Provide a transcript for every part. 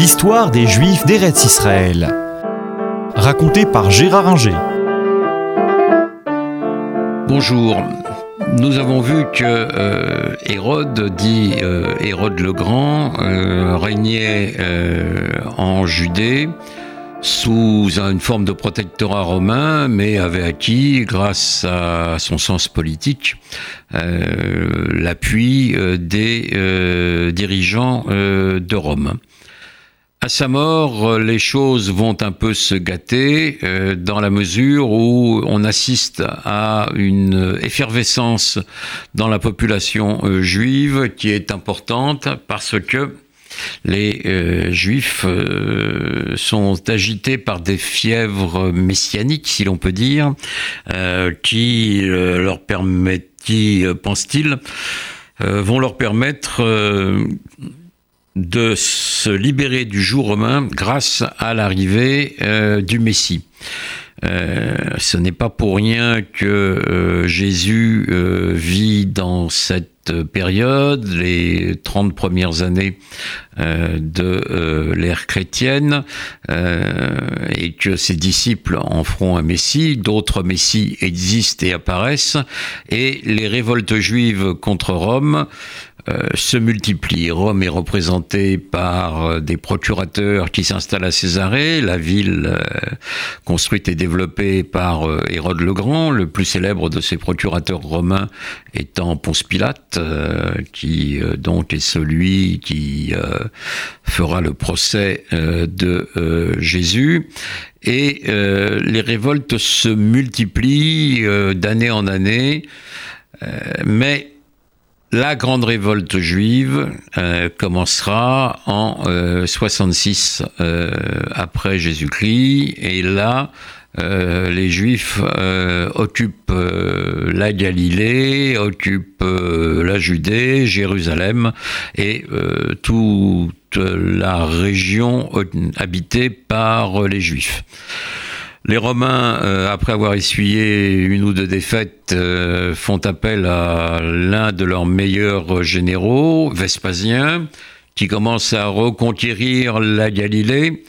L'histoire des Juifs d'Eretz Israël. Racontée par Gérard Inger. Bonjour. Nous avons vu que euh, Hérode, dit euh, Hérode le Grand, euh, régnait en Judée sous une forme de protectorat romain, mais avait acquis, grâce à son sens politique, l'appui des dirigeants de Rome. À sa mort, les choses vont un peu se gâter euh, dans la mesure où on assiste à une effervescence dans la population euh, juive qui est importante parce que les euh, juifs sont agités par des fièvres messianiques, si l'on peut dire, qui leur permettent, qui, pense-t-il, vont leur permettre de se libérer du jour romain grâce à l'arrivée euh, du Messie. Euh, ce n'est pas pour rien que euh, Jésus vit dans cette période, les 30 premières années de l'ère chrétienne, et que ses disciples en feront un Messie, d'autres Messies existent et apparaissent, et les révoltes juives contre Rome euh, se multiplient. Rome est représentée par euh, des procurateurs qui s'installent à Césarée, la ville euh, construite et développée par Hérode le Grand, le plus célèbre de ces procurateurs romains étant Ponce Pilate, qui donc est celui qui fera le procès de Jésus. Et les révoltes se multiplient d'année en année, mais la grande révolte juive euh, commencera en 66 euh, euh, après Jésus-Christ et là les Juifs occupent la Galilée, occupent la Judée, Jérusalem et toute la région habitée par les Juifs. Les Romains, euh, après avoir essuyé une ou deux défaites, euh, font appel à l'un de leurs meilleurs généraux, Vespasien, qui commence à reconquérir la Galilée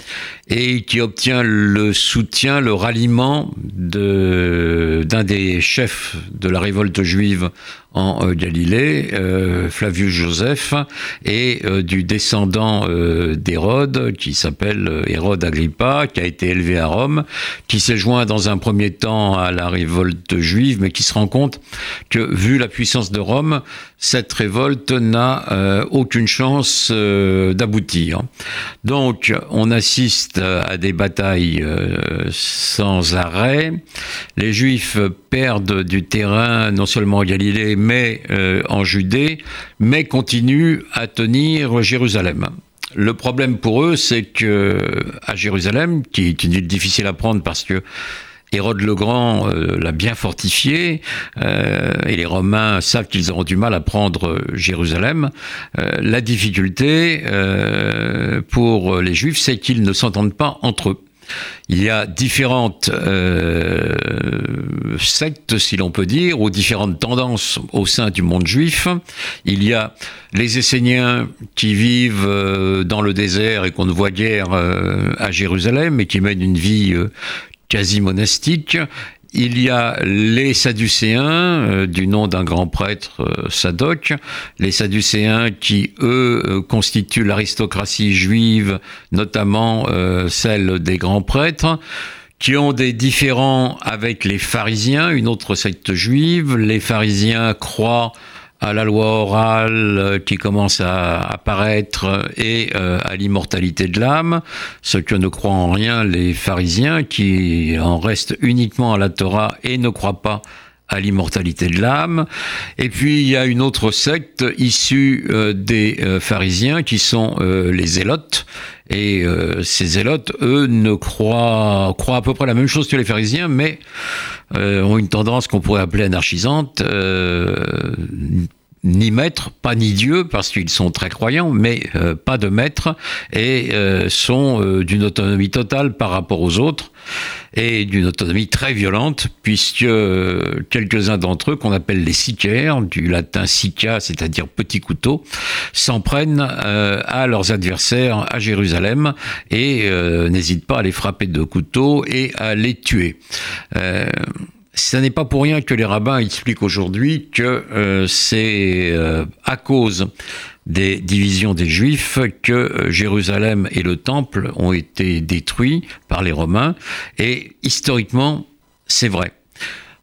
et qui obtient le soutien, le ralliement d'un des chefs de la révolte juive en euh, Galilée, euh, Flavius Joseph, et euh, du descendant d'Hérode, qui s'appelle Hérode Agrippa, qui a été élevé à Rome, qui s'est joint dans un premier temps à la révolte juive, mais qui se rend compte que, vu la puissance de Rome, cette révolte n'a aucune chance d'aboutir. Donc, on assiste à des batailles sans arrêt. Les Juifs perdent du terrain, non seulement en Galilée, mais euh, en Judée, mais continuent à tenir Jérusalem. Le problème pour eux, c'est que Jérusalem, qui est une ville difficile à prendre parce que Hérode le Grand euh, l'a bien fortifié euh, et les Romains savent qu'ils auront du mal à prendre Jérusalem. la difficulté pour les Juifs, c'est qu'ils ne s'entendent pas entre eux. Il y a différentes euh, sectes, si l'on peut dire, ou différentes tendances au sein du monde juif. Il y a les Esséniens qui vivent euh, dans le désert et qu'on ne voit guère euh, à Jérusalem et qui mènent une vie quasi monastique il y a les Sadducéens, euh, du nom d'un grand prêtre euh, Sadoc, les Sadducéens qui, eux, euh, constituent l'aristocratie juive, notamment celle des grands prêtres qui ont des différends avec les pharisiens, une autre secte juive. Les pharisiens croient à la loi orale euh, qui commence à apparaître et euh, à l'immortalité de l'âme, ce que ne croient en rien les pharisiens qui en restent uniquement à la Torah et ne croient pas à l'immortalité de l'âme. Et puis il y a une autre secte issue euh, des pharisiens qui sont les zélotes. Et ces zélotes, eux, ne croient, croient à peu près la même chose que les pharisiens, mais ont une tendance qu'on pourrait appeler anarchisante ni maître, pas ni Dieu, parce qu'ils sont très croyants, mais euh, pas de maître, et euh, sont euh, d'une autonomie totale par rapport aux autres, et d'une autonomie très violente, puisque quelques-uns d'entre eux, qu'on appelle les sicaires, du latin sica, c'est-à-dire petit couteau, s'en prennent à leurs adversaires à Jérusalem, et n'hésitent pas à les frapper de couteau et à les tuer. Ce n'est pas pour rien que les rabbins expliquent aujourd'hui que euh, c'est euh, à cause des divisions des Juifs que euh, Jérusalem et le Temple ont été détruits par les Romains. Et historiquement, c'est vrai.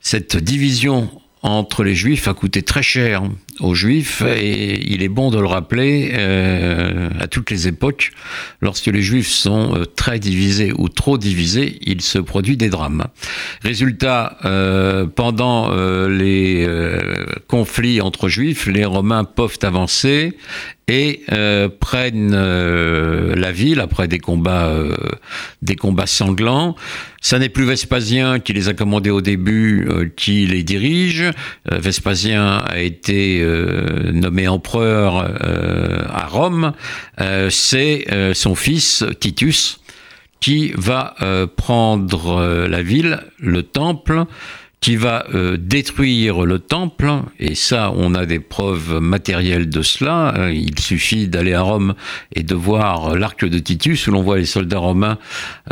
Cette division entre les Juifs a coûté très cher aux Juifs et il est bon de le rappeler euh, à toutes les époques. Lorsque les Juifs sont euh, très divisés ou trop divisés, il se produit des drames. Résultat, euh, pendant les conflits entre Juifs, les Romains peuvent avancer et prennent la ville après des combats, des combats sanglants. Ça n'est plus Vespasien qui les a commandés au début, qui les dirige. Vespasien a été euh, nommé empereur euh, à Rome, euh, c'est son fils Titus qui va prendre la ville, le temple, qui va euh, détruire le temple, et ça, on a des preuves matérielles de cela. Euh, il suffit d'aller à Rome et de voir l'arc de Titus, où l'on voit les soldats romains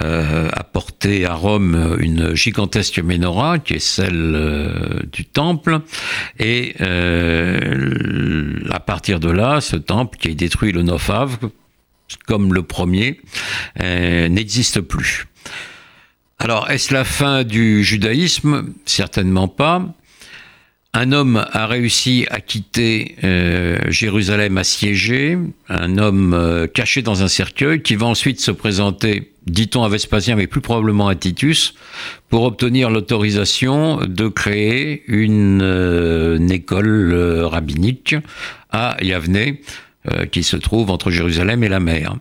euh, apporter à Rome une gigantesque menorah, qui est celle du temple, et à partir de là, ce temple qui est détruit le 9 av, comme le premier, n'existe plus. Alors, est-ce la fin du judaïsme? Certainement pas. Un homme a réussi à quitter euh, Jérusalem assiégée, un homme euh, caché dans un cercueil qui va ensuite se présenter, dit-on à Vespasien, mais plus probablement à Titus, pour obtenir l'autorisation de créer une, euh, une école rabbinique à Yavne, qui se trouve entre Jérusalem et la mer.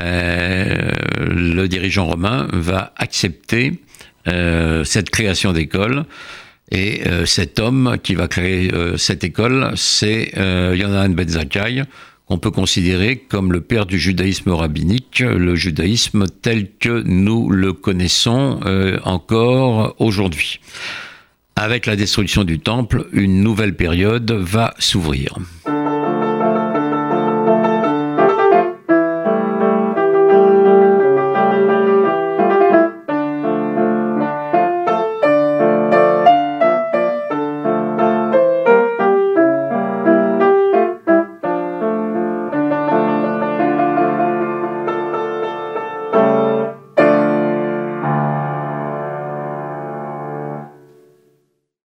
Euh, le dirigeant romain va accepter euh, cette création d'école. Et euh, cet homme qui va créer cette école, c'est Yonanan Ben Zakkai, qu'on peut considérer comme le père du judaïsme rabbinique, le judaïsme tel que nous le connaissons encore aujourd'hui. Avec la destruction du temple, une nouvelle période va s'ouvrir.